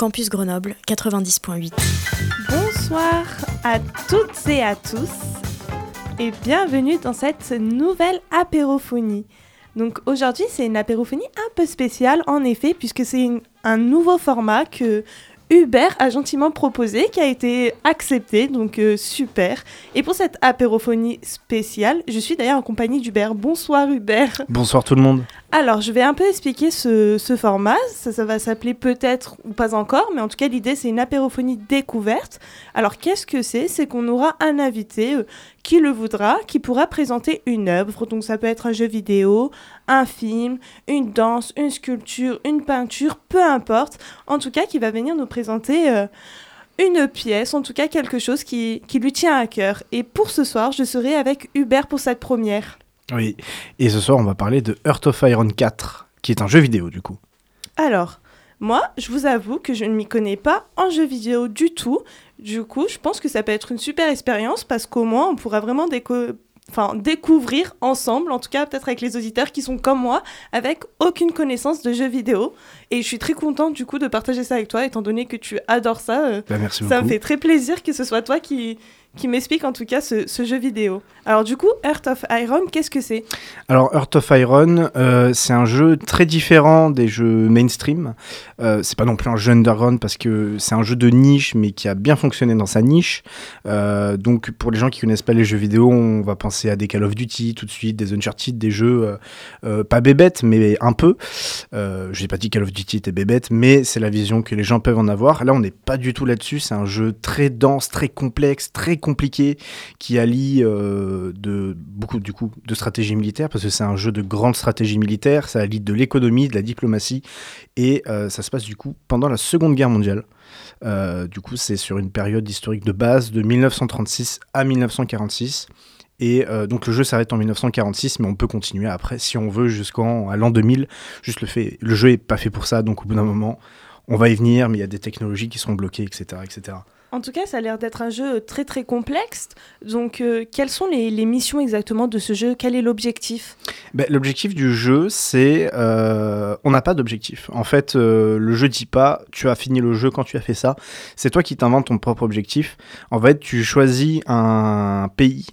Campus Grenoble 90.8. Bonsoir à toutes et à tous et bienvenue dans cette nouvelle apérophonie. Donc aujourd'hui c'est une apérophonie un peu spéciale en effet puisque c'est un nouveau format que Hubert a gentiment proposé qui a été accepté donc euh, super. Et pour cette apérophonie spéciale je suis d'ailleurs en compagnie d'Hubert. Bonsoir Hubert. Bonsoir tout le monde. Alors, je vais un peu expliquer ce, format. Ça, ça va s'appeler peut-être ou pas encore, mais en tout cas, l'idée, c'est une apérophonie découverte. Alors, qu'est-ce que c'est? C'est qu'on aura un invité euh, qui le voudra, qui pourra présenter une œuvre. Donc, ça peut être un jeu vidéo, un film, une danse, une sculpture, une peinture, peu importe. En tout cas, qui va venir nous présenter. euh, une pièce, en tout cas quelque chose qui, qui lui tient à cœur. Et pour ce soir, je serai avec Hubert pour cette première. Oui. Et ce soir, on va parler de Heart of Iron 4, qui est un jeu vidéo du coup. Alors, moi, je vous avoue que je ne m'y connais pas en jeu vidéo du tout. Du coup, je pense que ça peut être une super expérience parce qu'au moins, on pourra vraiment déco- enfin, découvrir ensemble, en tout cas peut-être avec les auditeurs qui sont comme moi, avec aucune connaissance de jeux vidéo. Et je suis très contente du coup de partager ça avec toi, étant donné que tu adores ça. euh, Bah, merci ça beaucoup. me fait très plaisir que ce soit toi qui, qui m'explique en tout cas ce, jeu vidéo. Alors du coup, Earth of Iron, qu'est-ce que c'est? Alors, Heart of Iron, euh, c'est un jeu très différent des jeux mainstream. Euh, c'est pas non plus un jeu underground parce que c'est un jeu de niche, mais qui a bien fonctionné dans sa niche. Euh, donc, pour les gens qui connaissent pas les jeux vidéo, on va penser à des Call of Duty tout de suite, des Uncharted, des jeux euh, pas bébêtes, mais un peu. Euh, J'ai pas dit Call of Duty était bébête, mais c'est la vision que les gens peuvent en avoir. Là, on n'est pas du tout là-dessus. C'est un jeu très dense, très complexe, très compliqué, qui allie euh, de beaucoup du coup de stratégie militaire, parce que c'est un jeu de grande stratégie militaire. Ça allie de l'économie, de la diplomatie, et euh, ça se passe du coup pendant la Seconde Guerre mondiale. Euh, du coup, c'est sur une période historique de base de 1936 à 1946. Et donc le jeu s'arrête en 1946, mais on peut continuer après si on veut jusqu'en l'an 2000. Juste le fait, le jeu est pas fait pour ça, donc au bout d'un moment, on va y venir, mais il y a des technologies qui sont bloquées, etc., etc. En tout cas, ça a l'air d'être un jeu très très complexe. Donc, euh, quelles sont les, missions exactement de ce jeu? Quel est l'objectif? Ben, L'objectif du jeu, c'est... euh, on n'a pas d'objectif. En fait, euh, le jeu dit pas, tu as fini le jeu quand tu as fait ça. C'est toi qui t'inventes ton propre objectif. En fait, tu choisis un pays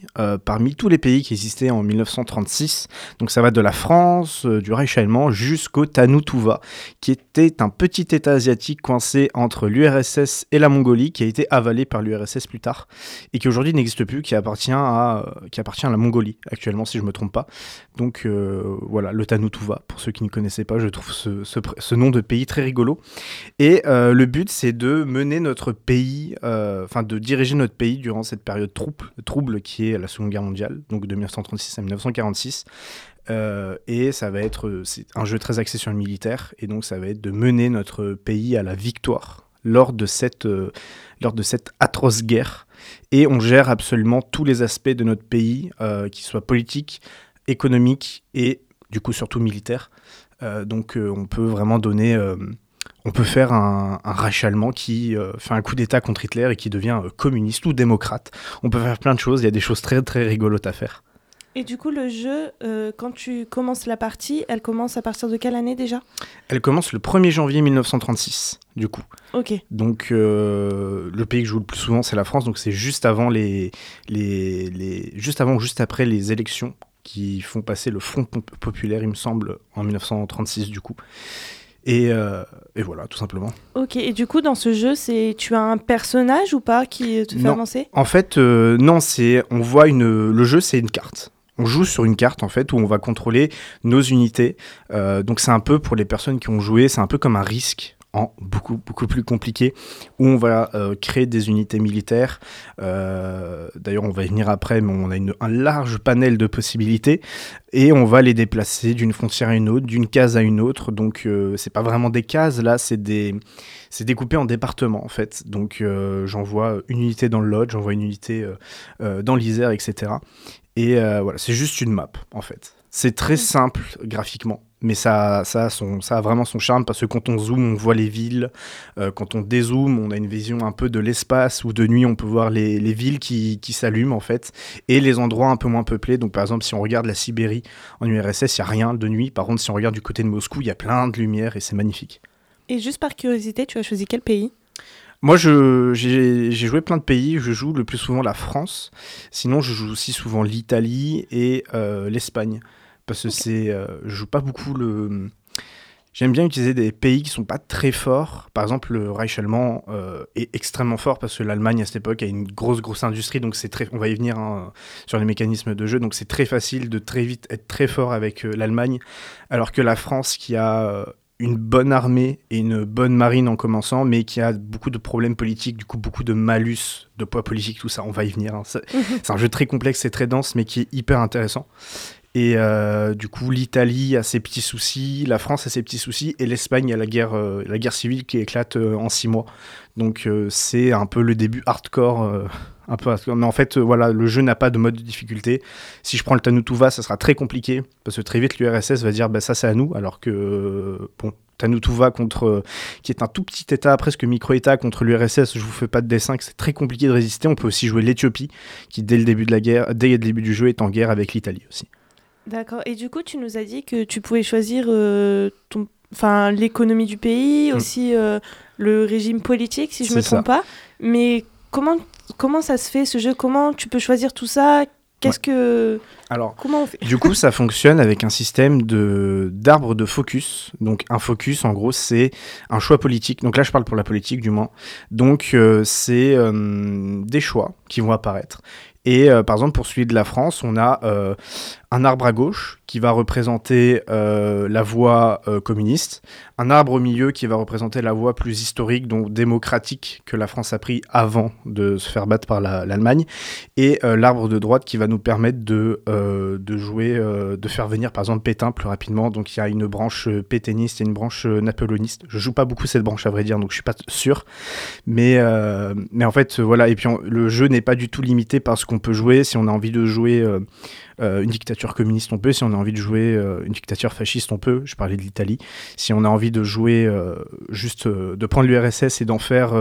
parmi tous les pays qui existaient en 1936. Donc ça va de la France, du Reich allemand, jusqu'au Tanutuva, qui était un petit état asiatique coincé entre l'URSS et la Mongolie, qui a été avalé par l'URSS plus tard, et qui aujourd'hui n'existe plus, qui appartient, à, euh, qui appartient à la Mongolie actuellement, si je me trompe pas. Donc euh, voilà, le Tanutuva, pour ceux qui ne connaissaient pas, je trouve ce, ce nom de pays très rigolo. Et euh, le but, c'est de mener notre pays, enfin de diriger notre pays durant cette période trouble, trouble qui est la Seconde Guerre mondiale, donc de 1936 à 1946. Euh, et ça va être, c'est un jeu très axé sur le militaire, et donc ça va être de mener notre pays à la victoire lors de cette, euh, lors de cette atroce guerre. Et on gère absolument tous les aspects de notre pays, euh, qu'ils soient politiques, économiques et du coup surtout militaires. Euh, donc on peut vraiment donner, on peut faire un, un allemand qui fait un coup d'État contre Hitler et qui devient communiste ou démocrate. On peut faire plein de choses, il y a des choses très très rigolotes à faire. Et du coup, le jeu, euh, quand tu commences la partie, elle commence à partir de quelle année déjà? Elle commence le 1er janvier 1936, du coup. Ok. Donc euh, le pays que je joue le plus souvent, c'est la France, donc c'est juste avant les, les, les, juste avant ou juste après les élections qui font passer le Front Pop- populaire, il me semble, en 1936 du coup. Et, euh, et voilà, tout simplement. Ok. Et du coup, dans ce jeu, c'est tu as un personnage ou pas qui te fait Non. avancer? En fait, euh, non, c'est on voit une le jeu, c'est une carte. On joue sur une carte en fait où on va contrôler nos unités. Euh, donc c'est un peu pour les personnes qui ont joué, c'est un peu comme un risque en beaucoup, beaucoup plus compliqué, où on va euh, créer des unités militaires. Euh, d'ailleurs, on va y venir après, mais on a une, un large panel de possibilités, et on va les déplacer d'une frontière à une autre, d'une case à une autre. Donc, euh, c'est pas vraiment des cases, là, c'est des... Découpé en départements en fait. Donc j'envoie une unité dans le Lot, j'envoie une unité dans l'Isère, etc. Et voilà, c'est juste une map en fait. C'est très simple graphiquement mais ça, ça, a son, ça a vraiment son charme parce que quand on zoome, on voit les villes. Euh, quand on dézoome, on a une vision un peu de l'espace ou de nuit, on peut voir les, les villes qui, qui s'allument en fait et les endroits un peu moins peuplés. Donc par exemple, si on regarde la Sibérie en URSS, il n'y a rien de nuit. Par contre, si on regarde du côté de Moscou, il y a plein de lumière et c'est magnifique. Et juste par curiosité, tu as choisi quel pays? Moi, j'ai joué plein de pays. Je joue le plus souvent la France. Sinon, je joue aussi souvent l'Italie et euh, l'Espagne parce que c'est, euh, je joue pas beaucoup le. J'aime bien utiliser des pays qui sont pas très forts. Par exemple, le Reich allemand euh, est extrêmement fort parce que l'Allemagne à cette époque a une grosse grosse industrie, donc c'est très. On va y venir hein, sur les mécanismes de jeu, donc c'est très facile de très vite être très fort avec euh, l'Allemagne, alors que la France qui a une bonne armée et une bonne marine en commençant, mais qui a beaucoup de problèmes politiques, du coup beaucoup de malus, de poids politique, tout ça, on va y venir. Hein. Mhm. C'est un jeu très complexe et très dense, mais qui est hyper intéressant. Et euh, du coup, l'Italie a ses petits soucis, la France a ses petits soucis, et l'Espagne a la guerre, euh, la guerre civile qui éclate euh, en six mois. Donc c'est un peu le début hardcore, un peu Mais en fait, voilà, le jeu n'a pas de mode de difficulté. Si je prends le Tanutuva, ça sera très compliqué, parce que très vite l'URSS va dire, bah, ça c'est à nous, alors que, bon, Tanutuva contre, qui est un tout petit état, presque micro-état contre l'URSS, je vous fais pas de dessin, c'est très compliqué de résister. On peut aussi jouer l'Éthiopie, qui dès le début de la guerre, dès le début du jeu, est en guerre avec l'Italie aussi. D'accord. Et du coup, tu nous as dit que tu pouvais choisir euh, ton, enfin, l'économie du pays, mm. aussi euh, le régime politique, si je ne me trompe pas. Mais comment, comment ça se fait ce jeu? Comment tu peux choisir tout ça? Qu'est-ce que. Alors, comment on fait? Du coup, ça fonctionne avec un système de d'arbre de focus. Donc, un focus, en gros, c'est un choix politique. Donc là, je parle pour la politique, du moins. Donc, euh, c'est des choix qui vont apparaître. Et par exemple, pour celui de la France, on a un arbre à gauche qui va représenter euh, la voie euh, communiste, un arbre au milieu qui va représenter la voie plus historique, donc démocratique que la France a pris avant de se faire battre par l'Allemagne, et euh, l'arbre de droite qui va nous permettre de, de jouer, de faire venir par exemple Pétain plus rapidement. Donc il y a une branche pétainiste et une branche napoléoniste. Je joue pas beaucoup cette branche à vrai dire, donc je suis pas sûr, mais mais en fait voilà. Et puis le jeu n'est pas du tout limité par ce qu'on peut jouer. Si on a envie de jouer euh, une dictature communiste, on peut. Si on a envie de jouer euh, une dictature fasciste, on peut. Je parlais de l'Italie. Si on a envie de jouer euh, juste de prendre l'URSS et d'en faire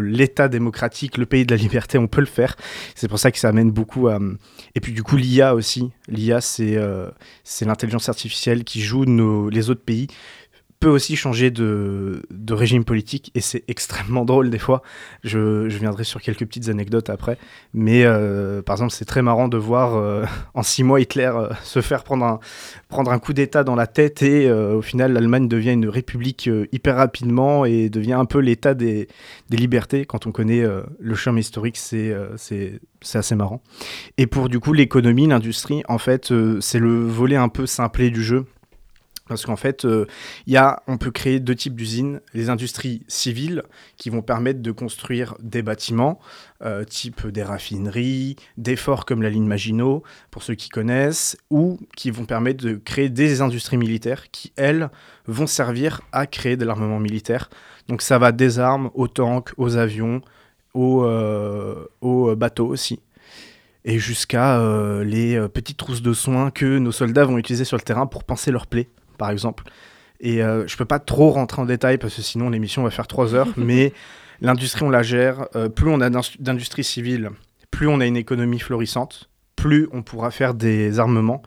l'État démocratique, le pays de la liberté, on peut le faire. C'est pour ça que ça amène beaucoup à. Et puis du coup, l'IA aussi. L'IA, c'est c'est l'intelligence artificielle qui joue nos, les autres pays peut aussi changer de, régime politique et c'est extrêmement drôle des fois. Je, viendrai sur quelques petites anecdotes après. Mais euh, par exemple, c'est très marrant de voir euh, en six mois Hitler euh, se faire prendre un, coup d'État dans la tête et au final l'Allemagne devient une république hyper rapidement et devient un peu l'État des, libertés. Quand on connaît le chemin historique, c'est assez marrant. Et pour du coup l'économie, l'industrie, en fait, c'est le volet un peu simplé du jeu. Parce qu'en fait, euh, y a, on peut créer deux types d'usines. Les industries civiles qui vont permettre de construire des bâtiments, euh, type des raffineries, des forts comme la ligne Maginot, pour ceux qui connaissent, ou qui vont permettre de créer des industries militaires qui, elles, vont servir à créer de l'armement militaire. Donc ça va des armes aux tanks, aux avions, aux, euh, aux bateaux aussi et jusqu'à les petites trousses de soins que nos soldats vont utiliser sur le terrain pour panser leurs plaies par exemple. Et euh, je peux pas trop rentrer en détail parce que sinon l'émission va faire trois heures, mais l'industrie, on la gère. Euh, plus on a d'industrie civile, plus on a une économie florissante, plus on pourra faire des armements.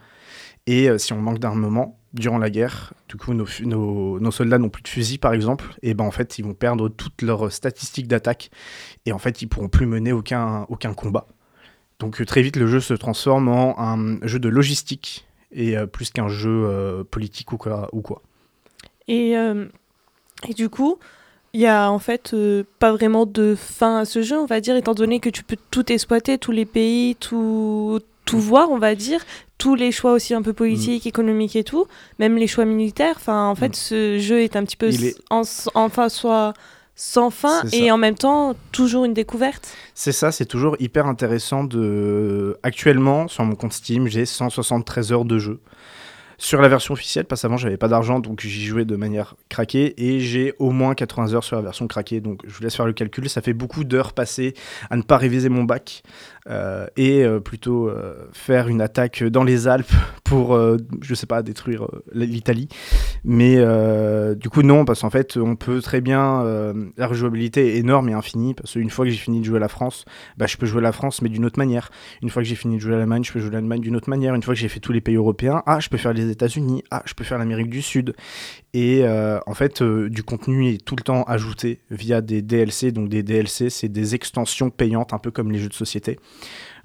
Et euh, si on manque d'armement durant la guerre, du coup, nos, nos, soldats n'ont plus de fusils, par exemple, et ben en fait, ils vont perdre toutes leurs statistiques d'attaque. Et en fait, ils pourront plus mener aucun, aucun combat. Donc très vite, le jeu se transforme en un jeu de logistique et euh, plus qu'un jeu euh, politique ou quoi. Ou quoi. Et, euh, et du coup, il y a en fait pas vraiment de fin à ce jeu, on va dire, étant donné que tu peux tout exploiter, tous les pays, tout, tout voir, on va dire. tous les choix aussi un peu politiques, économiques et tout, même les choix militaires. Enfin, en fait, Mm. ce jeu est un petit peu est- en, enfin soit sans fin et en même temps toujours une découverte? C'est ça, c'est toujours hyper intéressant de. Actuellement, sur mon compte Steam, j'ai 173 heures de jeu. Sur la version officielle, parce qu'avant j'avais pas d'argent, donc j'y jouais de manière craquée, et j'ai au moins 80 heures sur la version craquée, donc je vous laisse faire le calcul. Ça fait beaucoup d'heures passées à ne pas réviser mon bac, et euh, plutôt euh, faire une attaque dans les Alpes pour, euh, je sais pas, détruire euh, l'Italie. Mais euh, du coup, non, parce qu'en fait, on peut très bien. euh, la rejouabilité est énorme et infinie, parce qu'une fois que j'ai fini de jouer à la France, bah, je peux jouer la France, mais d'une autre manière. Une fois que j'ai fini de jouer à l'Allemagne, je peux jouer à l'Allemagne d'une autre manière. Une fois que j'ai fait tous les pays européens, ah, je peux faire les États-Unis, ah, je peux faire l'Amérique du Sud. Et euh, en fait, euh, du contenu est tout le temps ajouté via des DLC. Donc, des DLC, c'est des extensions payantes, un peu comme les jeux de société.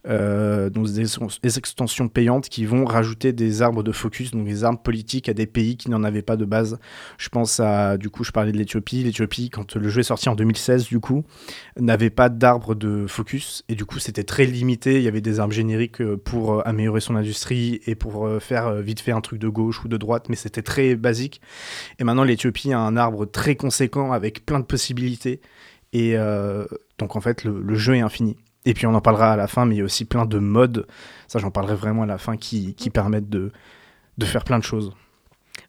Euh, donc des, extensions payantes qui vont rajouter des arbres de focus, donc des arbres politiques à des pays qui n'en avaient pas de base. Je pense à, du coup, je parlais de l'Éthiopie. L'Éthiopie, quand le jeu est sorti en 2016, du coup, n'avait pas d'arbres de focus et du coup, c'était très limité. Il y avait des arbres génériques euh, pour euh, améliorer son industrie et pour faire vite fait un truc de gauche ou de droite, mais c'était très basique. Et maintenant, l'Éthiopie a un arbre très conséquent avec plein de possibilités. Et donc, en fait, le jeu est infini. Et puis on en parlera à la fin, mais il y a aussi plein de modes, ça j'en parlerai vraiment à la fin, qui, qui permettent de, de faire plein de choses.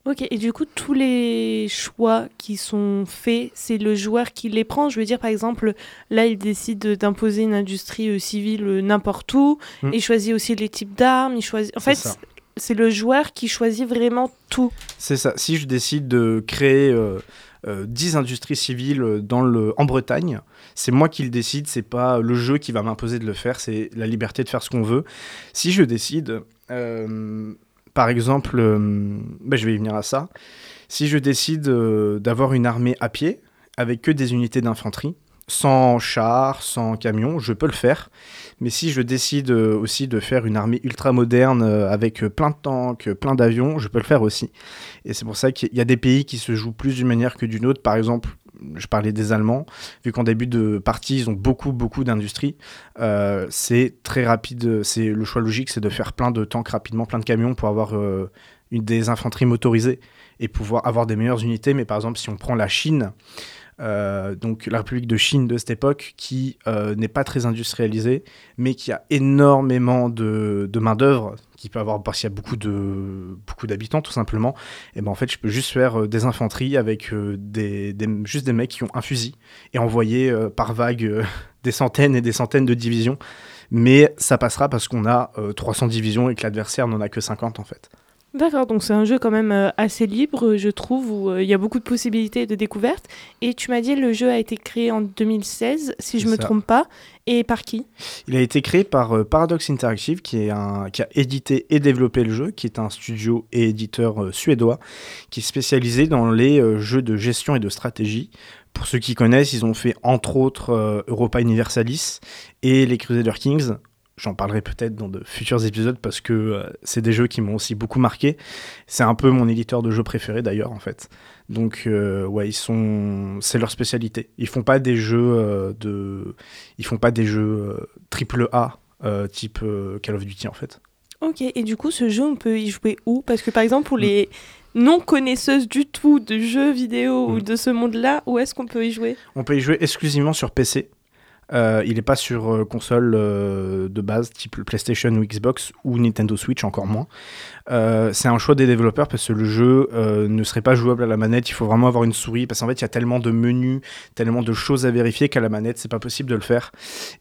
Ok, et du coup, tous les choix qui sont faits, c'est le joueur qui les prend. Je veux dire, par exemple, là, il décide d'imposer une industrie euh, civile euh, n'importe où. Mm. Il choisit aussi les types d'armes. Il choisit. En fait, c'est le joueur qui choisit vraiment tout. C'est ça, si je décide de créer euh, euh, 10 industries civiles euh, dans le, en Bretagne, c'est moi qui le décide, c'est pas le jeu qui va m'imposer de le faire, c'est la liberté de faire ce qu'on veut. Si je décide, euh, par exemple, ben, je vais y venir à ça, si je décide d'avoir une armée à pied avec que des unités d'infanterie, sans chars, sans camions, je peux le faire. Mais si je décide euh, aussi de faire une armée ultra moderne euh, avec euh, plein de tanks, plein d'avions, je peux le faire aussi. Et c'est pour ça qu'il y a des pays qui se jouent plus d'une manière que d'une autre. Par exemple, je parlais des Allemands, vu qu'en début de partie, ils ont beaucoup, beaucoup d'industries. c'est très rapide. C'est le choix logique, c'est de faire plein de tanks rapidement, plein de camions pour avoir une des infanteries motorisées et pouvoir avoir des meilleures unités. Mais par exemple, si on prend la Chine, euh, donc la République de Chine de cette époque, qui euh, n'est pas très industrialisée, mais qui a énormément de, main-d'œuvre, qui peut avoir, parce qu'il y a beaucoup de beaucoup d'habitants tout simplement, et ben en fait, je peux juste faire euh, des infanteries avec juste des mecs qui ont un fusil et envoyer par vague des centaines et des centaines de divisions. Mais ça passera parce qu'on a euh, 300 divisions et que l'adversaire n'en a que 50 en fait. D'accord, donc c'est un jeu quand même euh, assez libre, je trouve, où euh, il y a beaucoup de possibilités de découverte. Et tu m'as dit le jeu a été créé en 2016, si je C'est me ça. trompe pas. Et par qui? Il a été créé par euh, Paradox Interactive, qui, est un, qui a édité et développé le jeu, qui est un studio et éditeur euh, suédois, qui est spécialisé dans les euh, jeux de gestion et de stratégie. Pour ceux qui connaissent, ils ont fait entre autres euh, Europa Universalis et les Crusader Kings. J'en parlerai peut-être dans de futurs épisodes parce que euh, c'est des jeux qui m'ont aussi beaucoup marqué. C'est un peu mon éditeur de jeux préféré d'ailleurs en fait. Donc euh, ouais, ils sont, c'est leur spécialité. Ils font pas des jeux euh, de, ils font pas des jeux triple A type Call of Duty en fait. Ok, et du coup, ce jeu, on peut y jouer où? Parce que par exemple, pour Mm. les non-connaisseuses du tout de jeux vidéo ou Mm. de ce monde-là, où est-ce qu'on peut y jouer? On peut y jouer exclusivement sur PC. Euh, il n'est pas sur euh, console euh, de base, type PlayStation ou Xbox ou Nintendo Switch, encore moins. C'est un choix des développeurs parce que le jeu ne serait pas jouable à la manette. Il faut vraiment avoir une souris parce qu'en fait, il y a tellement de menus, tellement de choses à vérifier qu'à la manette, c'est pas possible de le faire.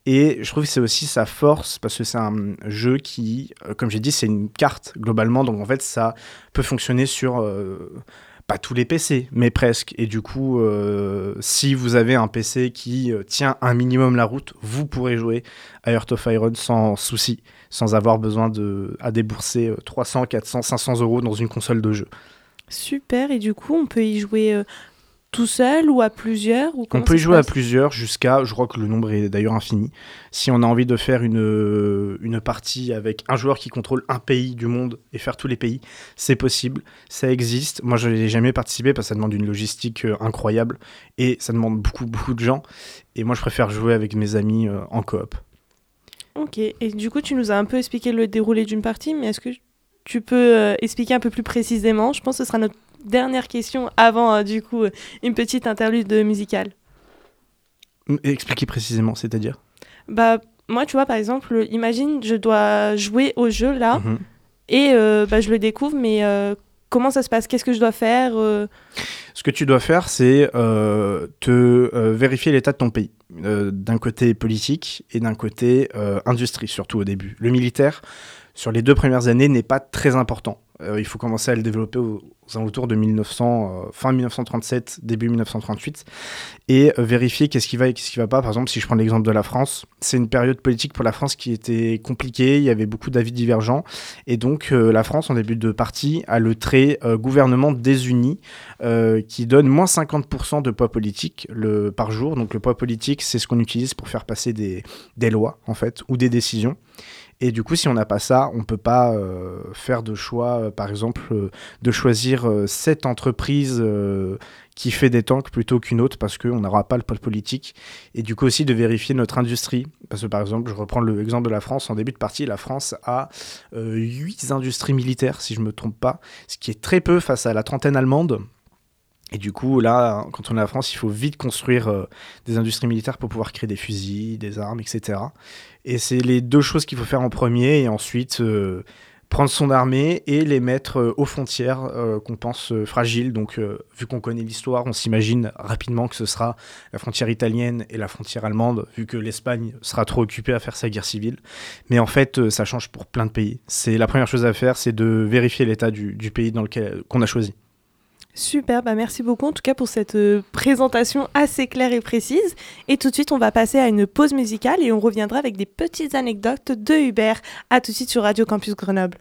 Et je trouve que c'est aussi sa force parce que c'est un jeu qui, comme j'ai dit, c'est une carte globalement. Donc en fait, ça peut fonctionner sur. Pas tous les PC, mais presque. Et du coup, euh, si vous avez un PC qui euh, tient un minimum la route, vous pourrez jouer à Heart of Iron sans souci, sans avoir besoin de, à débourser euh, 300, 400, 500 euros dans une console de jeu. Super, et du coup, on peut y jouer euh, tout seul ou à plusieurs ou On peut y jouer à plusieurs jusqu'à, je crois que le nombre est d'ailleurs infini. Si on a envie de faire une, une partie avec un joueur qui contrôle un pays du monde et faire tous les pays, c'est possible, ça existe. Moi, je n'ai jamais participé parce que ça demande une logistique euh, incroyable et ça demande beaucoup, beaucoup de gens. Et moi, je préfère jouer avec mes amis euh, en coop. Ok, et du coup, tu nous as un peu expliqué le déroulé d'une partie, mais est-ce que tu peux euh, expliquer un peu plus précisément? Je pense que ce sera notre dernière question avant, euh, du coup, une petite interlude musicale. Expliquer précisément, c'est-à-dire? Bah, moi, tu vois, par exemple, imagine, je dois jouer au jeu là, mhm. et euh, bah, je le découvre, mais comment ça se passe? Qu'est-ce que je dois faire Ce que tu dois faire, c'est te vérifier l'état de ton pays. d'un côté politique et d'un côté industrie, surtout au début. Le militaire, sur les deux premières années n'est pas très important. Euh, il faut commencer à le développer aux, alentours de 1900, euh, fin 1937, début 1938, et euh, vérifier qu'est-ce qui va et qu'est-ce qui va pas. Par exemple, si je prends l'exemple de la France, c'est une période politique pour la France qui était compliquée, il y avait beaucoup d'avis divergents, et donc la France, en début de partie, a le trait gouvernement désuni, qui donne moins 50% de poids politique par jour. Donc le poids politique, c'est ce qu'on utilise pour faire passer des lois, en fait, ou des décisions. Et du coup, si on n'a pas ça, on ne peut pas euh, faire de choix, euh, par exemple, euh, de choisir cette entreprise qui fait des tanks plutôt qu'une autre parce qu'on n'aura pas le pôle politique. Et du coup aussi de vérifier notre industrie. Parce que par exemple, je reprends l'exemple de la France. En début de partie, la France a 8 industries militaires, si je ne me trompe pas, ce qui est très peu face à la trentaine allemande. Et du coup, là, quand on est la France, il faut vite construire des industries militaires pour pouvoir créer des fusils, des armes, etc. Et c'est les deux choses qu'il faut faire en premier, et ensuite euh, prendre son armée et les mettre euh, aux frontières euh, qu'on pense fragiles. Donc, vu qu'on connaît l'histoire, on s'imagine rapidement que ce sera la frontière italienne et la frontière allemande, vu que l'Espagne sera trop occupée à faire sa guerre civile. Mais en fait, ça change pour plein de pays. C'est la première chose à faire, c'est de vérifier l'état du, du pays dans lequel qu'on a choisi. Super, bah merci beaucoup en tout cas pour cette euh, présentation assez claire et précise. Et tout de suite, on va passer à une pause musicale et on reviendra avec des petites anecdotes de Hubert. A tout de suite sur Radio Campus Grenoble.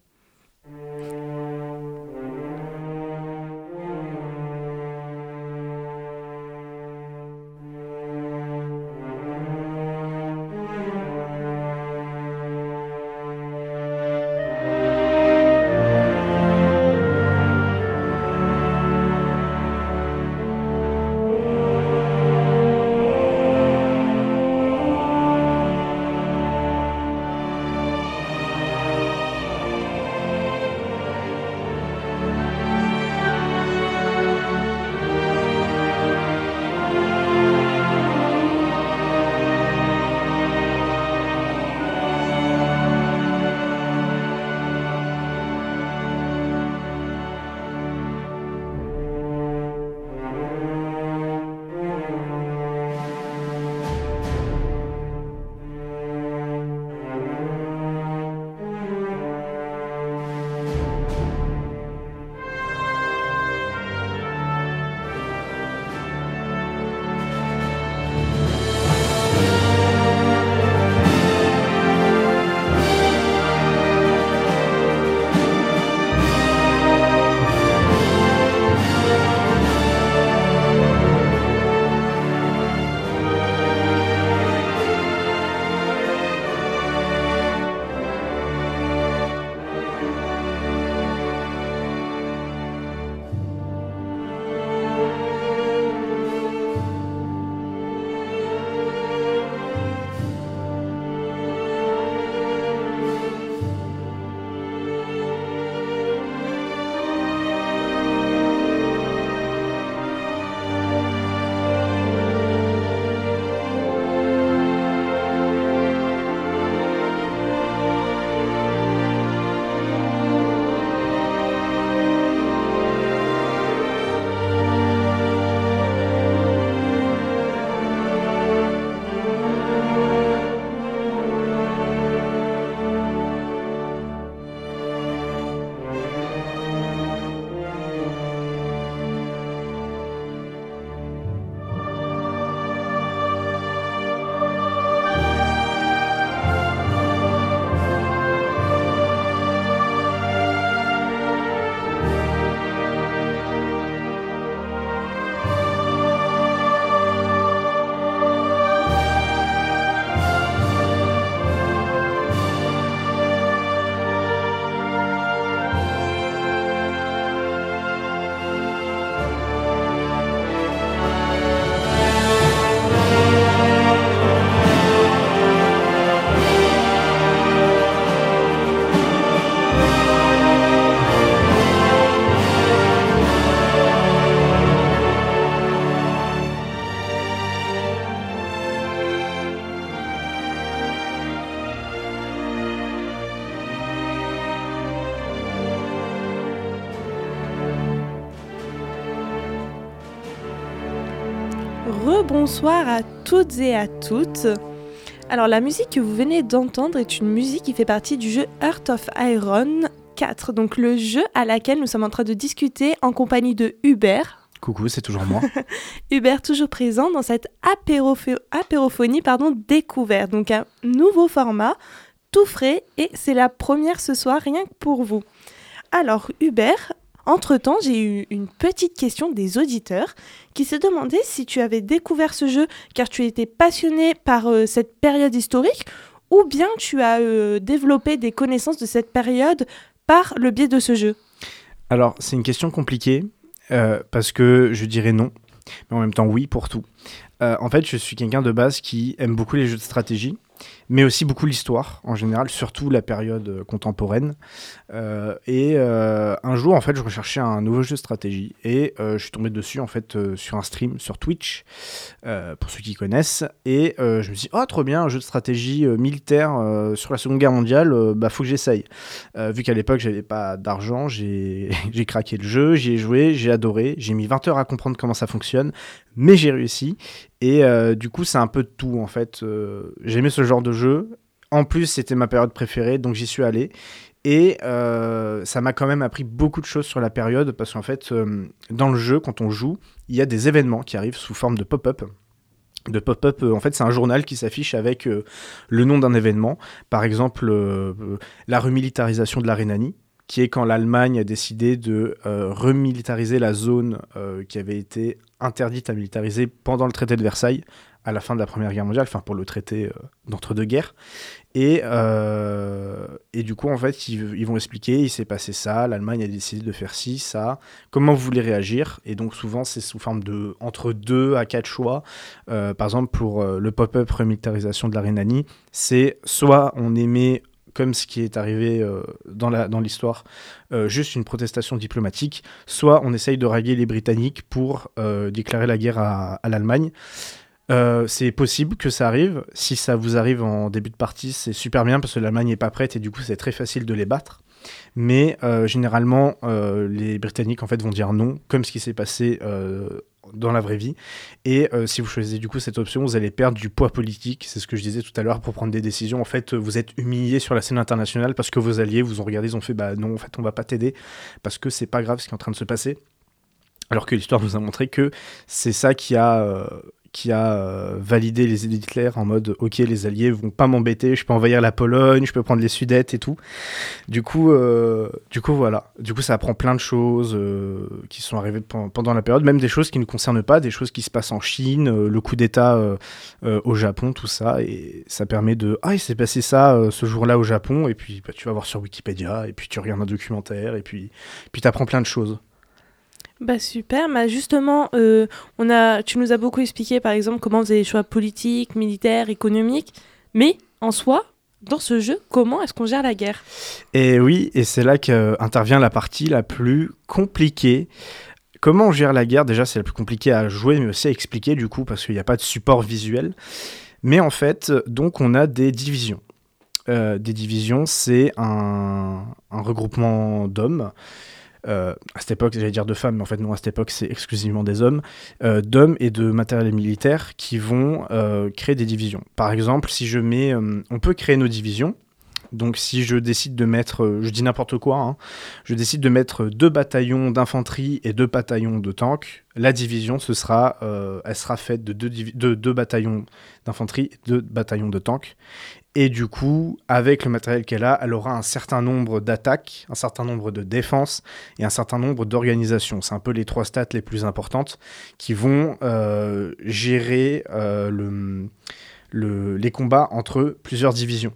Rebonsoir à toutes et à toutes. Alors la musique que vous venez d'entendre est une musique qui fait partie du jeu Heart of Iron 4, donc le jeu à laquelle nous sommes en train de discuter en compagnie de Hubert. Coucou, c'est toujours moi. Hubert toujours présent dans cette apérophonie pardon, découverte, donc un nouveau format, tout frais, et c'est la première ce soir rien que pour vous. Alors Hubert, entre-temps j'ai eu une petite question des auditeurs qui se demandaient si tu avais découvert ce jeu car tu étais passionné par euh, cette période historique ou bien tu as euh, développé des connaissances de cette période par le biais de ce jeu. Alors, c'est une question compliquée euh, parce que je dirais non, mais en même temps oui pour tout. En fait, je suis quelqu'un de base qui aime beaucoup les jeux de stratégie, mais aussi beaucoup l'histoire en général, surtout la période euh, contemporaine. Euh, et euh, un jour, en fait, je recherchais un nouveau jeu de stratégie et je suis tombé dessus en fait sur un stream sur Twitch, pour ceux qui connaissent. Et je me suis dit, oh, trop bien, un jeu de stratégie militaire sur la Seconde Guerre mondiale, bah faut que j'essaye. Vu qu'à l'époque, j'avais pas d'argent, j'ai craqué le jeu, j'y ai joué, j'ai adoré, j'ai mis 20 heures à comprendre comment ça fonctionne, mais j'ai réussi. Et du coup, c'est un peu de tout en fait. J'aimais ce genre de jeu. En plus, c'était ma période préférée, donc j'y suis allé. Et euh, ça m'a quand même appris beaucoup de choses sur la période, parce qu'en fait, euh, dans le jeu, quand on joue, il y a des événements qui arrivent sous forme de pop-up. De pop-up, euh, en fait, c'est un journal qui s'affiche avec le nom d'un événement. Par exemple, la remilitarisation de la Rhénanie, qui est quand l'Allemagne a décidé de remilitariser la zone qui avait été interdite à militariser pendant le traité de Versailles à la fin de la Première Guerre mondiale, enfin pour le traité euh, d'entre-deux-guerres. Et, euh, et du coup, en fait, ils, vont expliquer, il s'est passé ça, l'Allemagne a décidé de faire ci, ça, comment vous voulez réagir? Et donc souvent, c'est sous forme de entre deux à quatre choix. Euh, par exemple, pour le pop-up remilitarisation de la Rhénanie, c'est soit on émet comme ce qui est arrivé dans la- dans l'histoire, juste une protestation diplomatique, soit on essaye de raguer les Britanniques pour déclarer la guerre à l'Allemagne. Euh, c'est possible que ça arrive. Si ça vous arrive en début de partie, c'est super bien parce que l'Allemagne n'est pas prête et du coup c'est très facile de les battre. Mais euh, généralement, euh, les Britanniques en fait vont dire non, comme ce qui s'est passé dans la vraie vie. Et si vous choisissez du coup cette option, vous allez perdre du poids politique. C'est ce que je disais tout à l'heure pour prendre des décisions. En fait, vous êtes humilié sur la scène internationale parce que vos alliés vous ont regardé, ils ont fait bah non, en fait on va pas t'aider parce que c'est pas grave ce qui est en train de se passer. Alors que l'histoire nous a montré que c'est ça qui a, qui a euh, validé les idées d'Hitler en mode ok les alliés vont pas m'embêter, je peux envahir la Pologne, je peux prendre les Sudètes et tout. Du coup, euh, du coup voilà. Du coup ça apprend plein de choses euh, qui sont arrivées pen- pendant la période, même des choses qui ne concernent pas, des choses qui se passent en Chine, le coup d'État au Japon, tout ça, et ça permet de ah il s'est passé ça ce jour-là au Japon, et puis bah, tu vas voir sur Wikipédia, et puis tu regardes un documentaire, et puis puis t'apprends plein de choses. Bah super, bah justement, euh, on a, tu nous as beaucoup expliqué par exemple comment vous avez les choix politiques, militaires, économiques, mais en soi, dans ce jeu, comment est-ce qu'on gère la guerre? Et oui, et c'est là qu'intervient la partie la plus compliquée. Comment on gère la guerre? Déjà, c'est la plus compliquée à jouer, mais aussi à expliquer, du coup, parce qu'il n'y a pas de support visuel. Mais en fait, donc, on a des divisions. Euh, des divisions, c'est un regroupement d'hommes. Euh, à cette époque, j'allais dire de femmes, mais en fait, non, à cette époque, c'est exclusivement des hommes. euh, d'hommes et de matériel militaire qui vont euh, créer des divisions. Par exemple, si je mets. on peut créer nos divisions. Donc si je décide de mettre, je dis n'importe quoi, hein, je décide de mettre deux bataillons d'infanterie et deux bataillons de tanks, la division, ce sera, elle sera faite de deux, de deux bataillons d'infanterie et deux bataillons de tanks. Et du coup, avec le matériel qu'elle a, elle aura un certain nombre d'attaques, un certain nombre de défenses et un certain nombre d'organisations. C'est un peu les trois stats les plus importantes qui vont euh, gérer euh, le, le- les combats entre plusieurs divisions.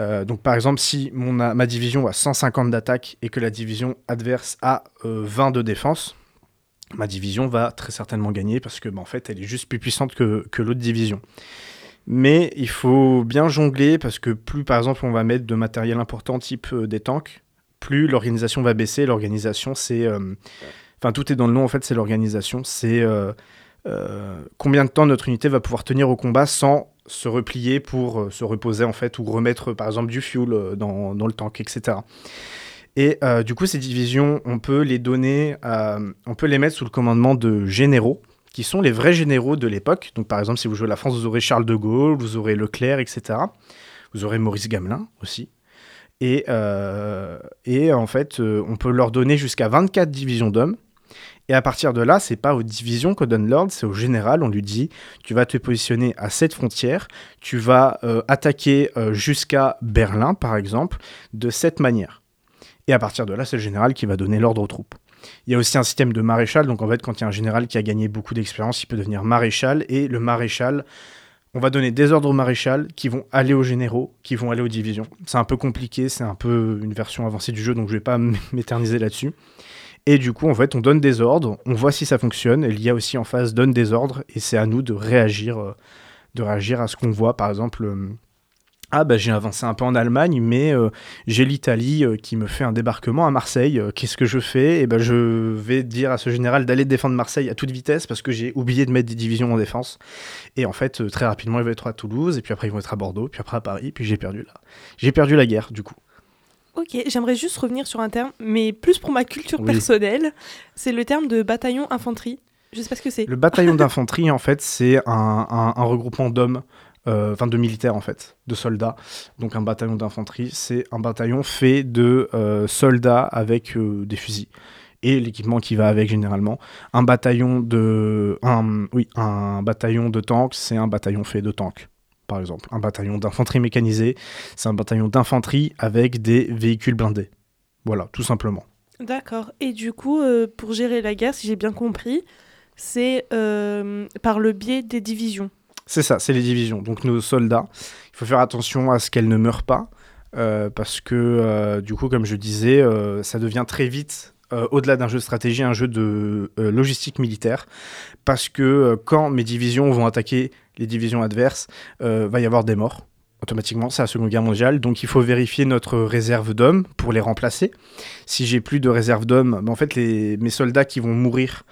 Euh, donc par exemple, si mon, ma division a 150 d'attaque et que la division adverse a euh, 20 de défense, ma division va très certainement gagner parce que bah, en fait elle est juste plus puissante que, que l'autre division. Mais il faut bien jongler parce que plus par exemple on va mettre de matériel important type euh, des tanks, plus l'organisation va baisser. L'organisation c'est... euh, Enfin tout est dans le nom en fait, c'est l'organisation. C'est... euh, combien de temps notre unité va pouvoir tenir au combat sans se replier pour se reposer en fait ou remettre par exemple du fuel dans, dans le tank, etc. Et du coup, ces divisions, on peut les donner, on peut les mettre sous le commandement de généraux qui sont les vrais généraux de l'époque. Donc par exemple, si vous jouez la France, vous aurez Charles de Gaulle, vous aurez Leclerc, etc. Vous aurez Maurice Gamelin aussi. Et, euh, en fait, euh, on peut leur donner jusqu'à 24 divisions d'hommes. Et à partir de là, c'est pas aux divisions qu'on donne l'ordre, c'est au général. On lui dit tu vas te positionner à cette frontière, tu vas euh, attaquer jusqu'à Berlin, par exemple, de cette manière. Et à partir de là, c'est le général qui va donner l'ordre aux troupes. Il y a aussi un système de maréchal, donc en fait, quand il y a un général qui a gagné beaucoup d'expérience, il peut devenir maréchal, et le maréchal, on va donner des ordres au maréchal qui vont aller aux généraux, qui vont aller aux divisions. C'est un peu compliqué, c'est un peu une version avancée du jeu, donc je vais pas m'éterniser là-dessus. Et du coup, en fait, on donne des ordres, on voit si ça fonctionne, et l'IA aussi en face donne des ordres, et c'est à nous de réagir, euh, de réagir à ce qu'on voit. Par exemple, euh, ah bah j'ai avancé un peu en Allemagne, mais euh, j'ai l'Italie euh, qui me fait un débarquement à Marseille. Euh, qu'est-ce que je fais? Et eh ben je vais dire à ce général d'aller défendre Marseille à toute vitesse parce que j'ai oublié de mettre des divisions en défense. Et en fait, très rapidement, ils vont être à Toulouse, et puis après ils vont être à Bordeaux, puis après à Paris, puis j'ai perdu là. J'ai perdu la guerre du coup. Ok, j'aimerais juste revenir sur un terme, mais plus pour ma culture personnelle. C'est le terme de bataillon infanterie. Je sais pas ce que c'est. Le bataillon d'infanterie, en fait, c'est un, un regroupement d'hommes enfin de militaires en fait, de soldats. Donc un bataillon d'infanterie, c'est un bataillon fait de euh, soldats avec euh, des fusils et l'équipement qui va avec généralement. Un bataillon de, un, oui, un bataillon de tanks, c'est un bataillon fait de tanks. Par exemple, un bataillon d'infanterie mécanisée, c'est un bataillon d'infanterie avec des véhicules blindés. Voilà, tout simplement. D'accord. Et du coup, pour gérer la guerre, si j'ai bien compris, c'est par le biais des divisions. C'est ça, c'est les divisions. Donc nos soldats, il faut faire attention à ce qu'elles ne meurent pas, euh, parce que euh, du coup, comme je disais, euh, ça devient très vite, au-delà d'un jeu de stratégie, un jeu de logistique militaire, parce que quand mes divisions vont attaquer les divisions adverses, va y avoir des morts. Automatiquement, c'est la Seconde Guerre mondiale, donc il faut vérifier notre réserve d'hommes pour les remplacer. Si j'ai plus de réserve d'hommes, ben, en fait, les, mes soldats qui vont mourir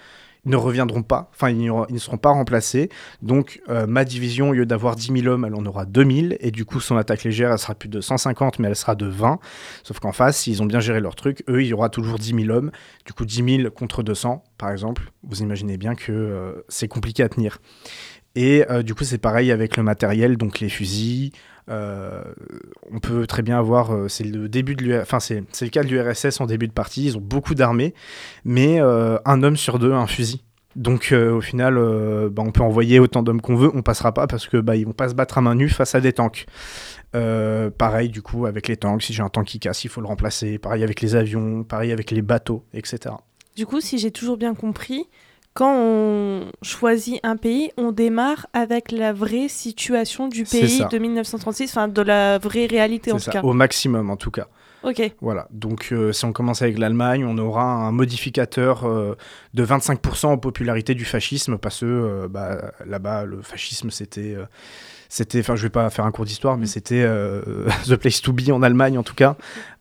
ne reviendront pas, enfin ils, ne seront pas remplacés. Donc euh, ma division, au lieu d'avoir 10 000 hommes, elle en aura 2000, et du coup son attaque légère, elle sera plus de 150, mais elle sera de 20. Sauf qu'en face, s'ils ont bien géré leur truc, eux, il y aura toujours 10 000 hommes. Du coup 10 000 contre 200, par exemple, vous imaginez bien que euh, c'est compliqué à tenir. Et euh, du coup c'est pareil avec le matériel, donc les fusils, on peut très bien avoir, euh, c'est le début de enfin c'est le cas de l'URSS en début de partie, ils ont beaucoup d'armées, mais euh, un homme sur deux a un fusil. Donc au final, bah, on peut envoyer autant d'hommes qu'on veut, on passera pas parce que bah, ils vont pas se battre à main nue face à des tanks. pareil du coup avec les tanks, si j'ai un tank qui casse, il faut le remplacer. Pareil avec les avions, pareil avec les bateaux, etc. Du coup, si j'ai toujours bien compris, quand on choisit un pays, on démarre avec la vraie situation du pays de 1936, enfin de la vraie réalité en tout cas. Au maximum en tout cas. Ok. Voilà, donc euh, si on commence avec l'Allemagne, on aura un modificateur euh, de 25% en popularité du fascisme, parce que euh, bah, là-bas, le fascisme, c'était c'était, enfin, je vais pas faire un cours d'histoire, mais mm. c'était euh, The Place to Be en Allemagne en tout cas.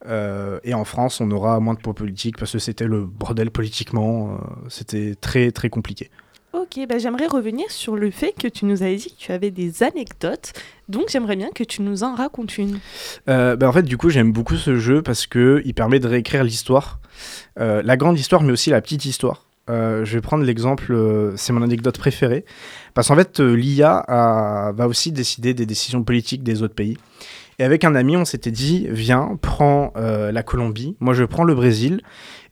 Euh, et en France, on aura moins de poids politique parce que c'était le bordel politiquement. Euh, c'était très très compliqué. Ok, bah, j'aimerais revenir sur le fait que tu nous avais dit que tu avais des anecdotes. Donc j'aimerais bien que tu nous en racontes une. Bah, en fait, du coup, j'aime beaucoup ce jeu parce que il permet de réécrire l'histoire, la grande histoire, mais aussi la petite histoire. Je vais prendre l'exemple, c'est mon anecdote préférée. Parce qu'en fait, euh, l'IA va aussi décider des décisions politiques des autres pays. Et avec un ami, on s'était dit, viens, prends euh, la Colombie, moi je prends le Brésil,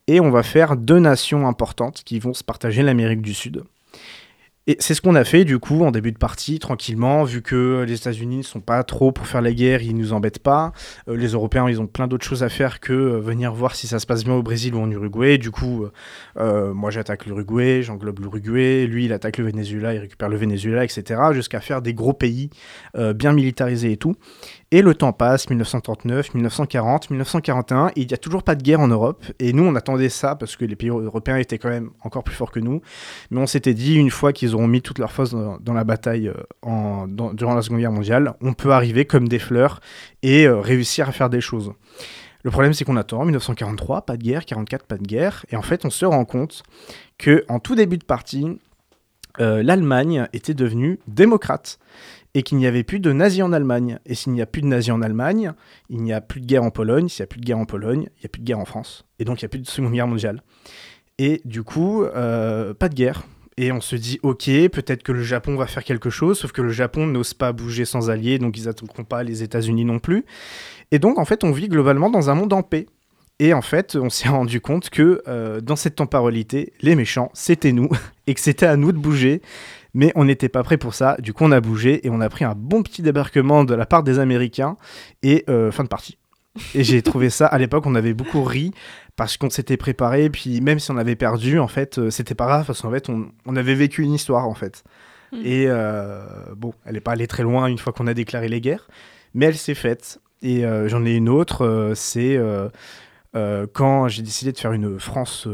et on va faire deux nations importantes qui vont se partager l'Amérique du Sud. Et c'est ce qu'on a fait du coup en début de partie, tranquillement, vu que les États-Unis ne sont pas trop pour faire la guerre, ils nous embêtent pas. Euh, les Européens, ils ont plein d'autres choses à faire que euh, venir voir si ça se passe bien au Brésil ou en Uruguay. Du coup, euh, moi j'attaque l'Uruguay, j'englobe l'Uruguay, lui il attaque le Venezuela, il récupère le Venezuela, etc. Jusqu'à faire des gros pays bien militarisés et tout. Et le temps passe, 1939, 1940, 1941, et il n'y a toujours pas de guerre en Europe. Et nous, on attendait ça parce que les pays européens étaient quand même encore plus forts que nous. Mais on s'était dit, une fois qu'ils auront mis toute leur force dans, la bataille euh, durant la Seconde Guerre mondiale, on peut arriver comme des fleurs et euh, réussir à faire des choses. Le problème, c'est qu'on attend 1943, pas de guerre, 44, pas de guerre. Et en fait, on se rend compte que en tout début de partie, euh, l'Allemagne était devenue démocrate et qu'il n'y avait plus de nazis en Allemagne. Et s'il n'y a plus de nazis en Allemagne, il n'y a plus de guerre en Pologne. S'il n'y a plus de guerre en Pologne, il n'y a plus de guerre en France. Et donc il n'y a plus de Seconde Guerre mondiale. Et du coup, euh, pas de guerre. Et on se dit, ok, peut-être que le Japon va faire quelque chose, sauf que le Japon n'ose pas bouger sans alliés, donc ils n'attaqueront pas les États-Unis non plus. Et donc, en fait, on vit globalement dans un monde en paix. Et en fait, on s'est rendu compte que euh, dans cette temporalité, les méchants, c'était nous, et que c'était à nous de bouger. Mais on n'était pas prêt pour ça. Du coup, on a bougé et on a pris un bon petit débarquement de la part des Américains. Et euh, fin de partie. Et j'ai trouvé ça, à l'époque, on avait beaucoup ri parce qu'on s'était préparé. Puis même si on avait perdu, en fait, euh, c'était pas grave parce qu'en fait, on, on, avait vécu une histoire, en fait. Mmh. Et euh, bon, elle n'est pas allée très loin une fois qu'on a déclaré les guerres, mais elle s'est faite. Et euh, j'en ai une autre, c'est quand j'ai décidé de faire une France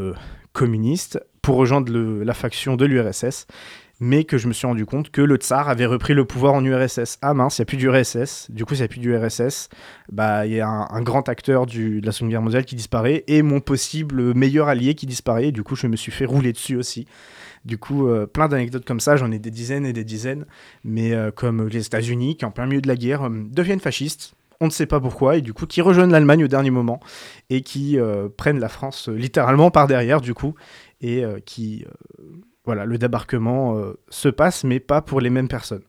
communiste pour rejoindre le, la faction de l'URSS mais que je me suis rendu compte que le tsar avait repris le pouvoir en URSS. Ah mince, il n'y a plus d'URSS. Du coup, s'il n'y a plus d'URSS, bah, il y a un, grand acteur de la Seconde Guerre mondiale qui disparaît et mon possible meilleur allié qui disparaît. Du coup, je me suis fait rouler dessus aussi. Du coup, euh, plein d'anecdotes comme ça, j'en ai des dizaines et des dizaines. Mais euh, comme les États-Unis, qui en plein milieu de la guerre, euh, deviennent fascistes. On ne sait pas pourquoi, et du coup, qui rejoignent l'Allemagne au dernier moment, et qui prennent la France littéralement par derrière, du coup, et qui voilà, le débarquement euh, se passe, mais pas pour les mêmes personnes.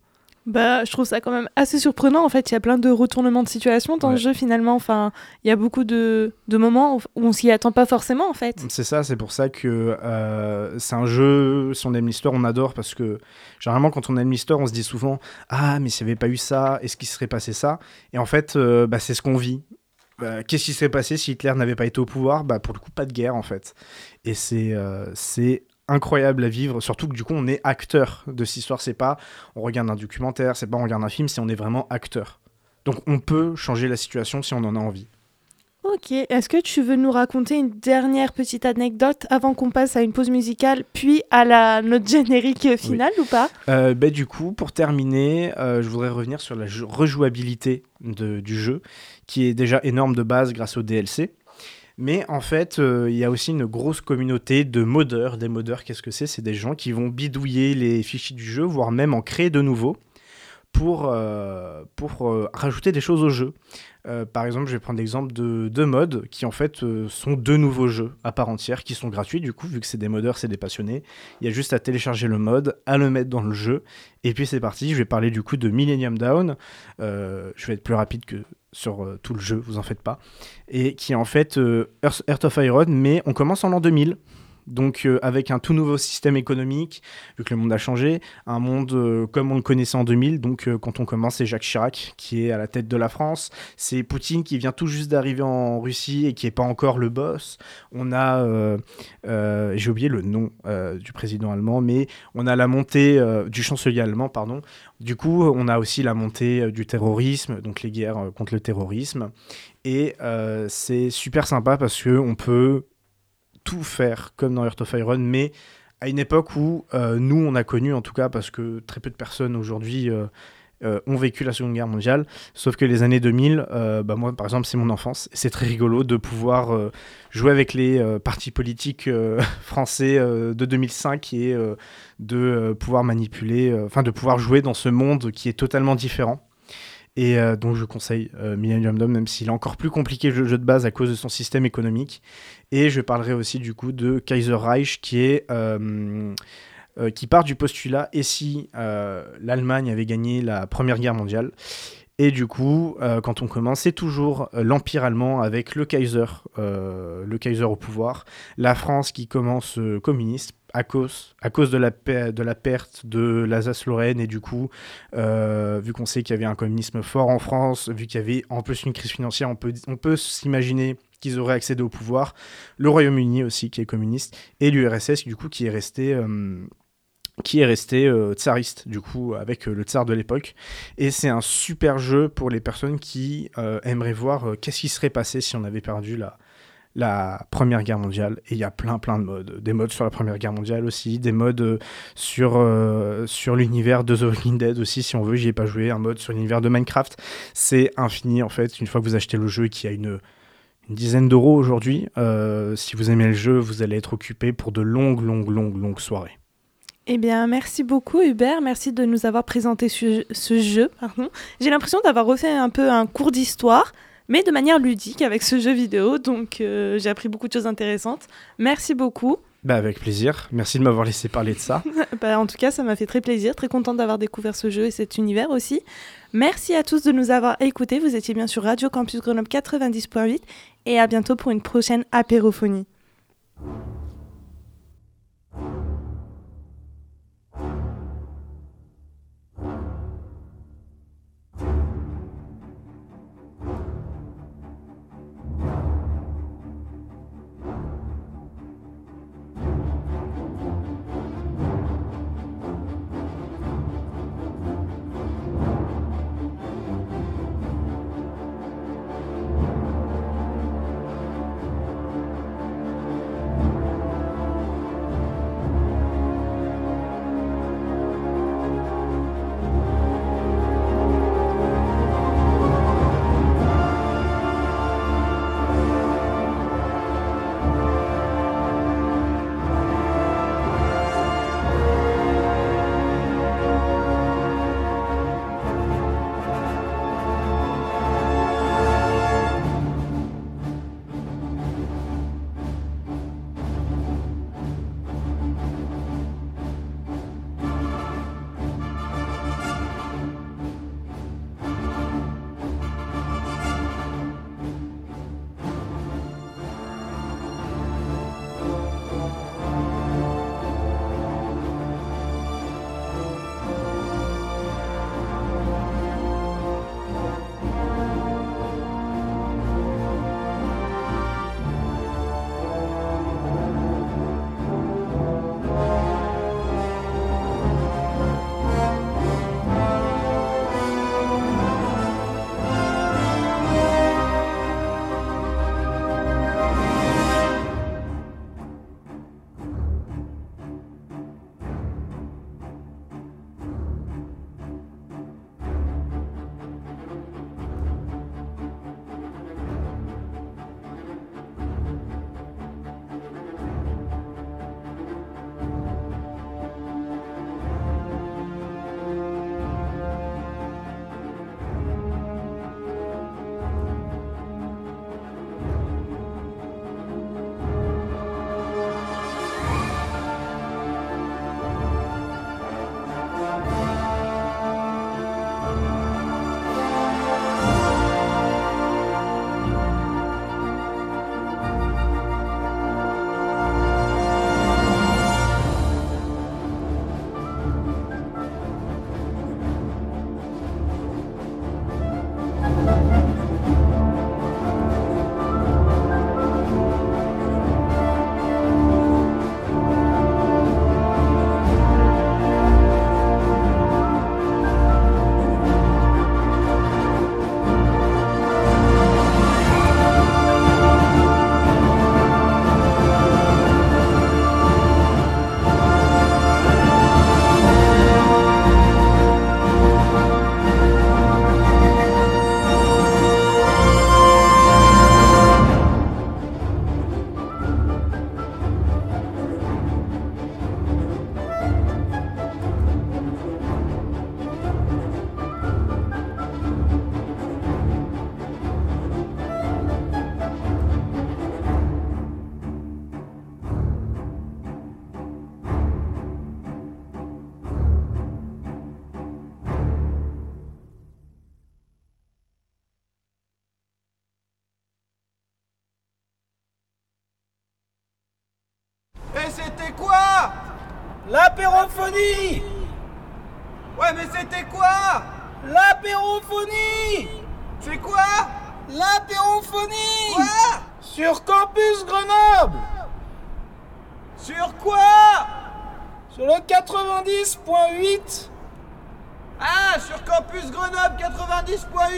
Bah, je trouve ça quand même assez surprenant. En fait, il y a plein de retournements de situation dans ouais. le jeu finalement. Enfin, il y a beaucoup de, de moments où on s'y attend pas forcément en fait. C'est ça, c'est pour ça que euh, c'est un jeu. Si on aime l'histoire, on adore parce que généralement quand on aime l'histoire, on se dit souvent ah mais s'il n'y avait pas eu ça, est-ce qu'il serait passé ça? Et en fait, euh, bah, c'est ce qu'on vit. Bah, Qu'est-ce qui serait passé si Hitler n'avait pas été au pouvoir? Bah pour le coup, pas de guerre en fait. Et c'est euh, c'est incroyable à vivre, surtout que du coup on est acteur de cette histoire, c'est pas on regarde un documentaire, c'est pas on regarde un film, c'est on est vraiment acteur. Donc on peut changer la situation si on en a envie. Ok, est-ce que tu veux nous raconter une dernière petite anecdote avant qu'on passe à une pause musicale, puis à la note générique finale oui. ou pas? Euh, bah, Du coup, pour terminer, euh, je voudrais revenir sur la rejouabilité de, du jeu, qui est déjà énorme de base grâce au DLC. Mais en fait, euh, il y a aussi une grosse communauté de modeurs. Des modeurs, qu'est-ce que c'est? C'est des gens qui vont bidouiller les fichiers du jeu, voire même en créer de nouveaux pour, euh, pour euh, rajouter des choses au jeu. Par exemple, je vais prendre l'exemple de deux modes qui en fait sont deux nouveaux jeux à part entière qui sont gratuits du coup, vu que c'est des modeurs, c'est des passionnés. Il y a juste à télécharger le mode, à le mettre dans le jeu, et puis c'est parti. Je vais parler du coup de Millennium Down. Je vais être plus rapide que sur euh, tout le jeu, vous en faites pas. Et qui est en fait Earth, Earth of Iron, mais on commence en l'an 2000 donc euh, avec un tout nouveau système économique, vu que le monde a changé, un monde euh, comme on le connaissait en 2000, donc euh, quand on commence, c'est Jacques Chirac qui est à la tête de la France, c'est Poutine qui vient tout juste d'arriver en Russie et qui n'est pas encore le boss, on a, j'ai oublié le nom du président allemand, mais on a la montée du chancelier allemand, pardon, du coup on a aussi la montée du terrorisme, donc les guerres contre le terrorisme, et c'est super sympa parce qu'on peut tout faire comme dans Heart of Iron, mais à une époque où euh, nous, on a connu, en tout cas, parce que très peu de personnes aujourd'hui euh, euh, ont vécu la Seconde Guerre mondiale, sauf que les années 2000, euh, bah moi, par exemple, c'est mon enfance. C'est très rigolo de pouvoir jouer avec les partis politiques français de 2005 et de pouvoir manipuler, enfin, de pouvoir jouer dans ce monde qui est totalement différent. Et euh, donc je conseille euh, Millennium Dome, même s'il est encore plus compliqué le jeu de base à cause de son système économique. Et je parlerai aussi du coup de Kaiser Reich, qui est euh, qui part du postulat et si l'Allemagne avait gagné la Première Guerre mondiale? Et du coup, quand on commence, c'est toujours l'Empire allemand avec le Kaiser, le Kaiser au pouvoir, la France qui commence communiste à cause, à cause de, la de la perte de l'Alsace-Lorraine et du coup, vu qu'on sait qu'il y avait un communisme fort en France, vu qu'il y avait en plus une crise financière, on peut, on peut s'imaginer qu'ils auraient accédé au pouvoir, le Royaume-Uni aussi qui est communiste, et l'URSS du coup qui est resté qui est resté euh, tsariste du coup avec euh, le tsar de l'époque. Et c'est un super jeu pour les personnes qui euh, aimeraient voir qu'est-ce qui serait passé si on avait perdu la, la première guerre mondiale et il y a plein plein de modes. Des modes sur la première guerre mondiale aussi des modes sur sur l'univers de The Walking Dead aussi si on veut. J'y ai pas joué. Un mode sur l'univers de Minecraft. C'est infini en fait une fois que vous achetez le jeu y a une une dizaine d'euros aujourd'hui si vous aimez le jeu vous allez être occupé pour de longues longues longues longues soirées. Eh bien, merci beaucoup Hubert, merci de nous avoir présenté ce, ce jeu. J'ai l'impression d'avoir refait un peu un cours d'histoire, mais de manière ludique avec ce jeu vidéo, donc euh, j'ai appris beaucoup de choses intéressantes. Merci beaucoup. Bah avec plaisir. Merci de m'avoir laissé parler de ça. Bah, en tout cas, ça m'a fait très plaisir, très contente d'avoir découvert ce jeu et cet univers aussi. Merci à tous de nous avoir écoutés. Vous étiez bien sur Radio Campus Grenoble 90.8 et à bientôt pour une prochaine apérophonie.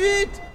Ah,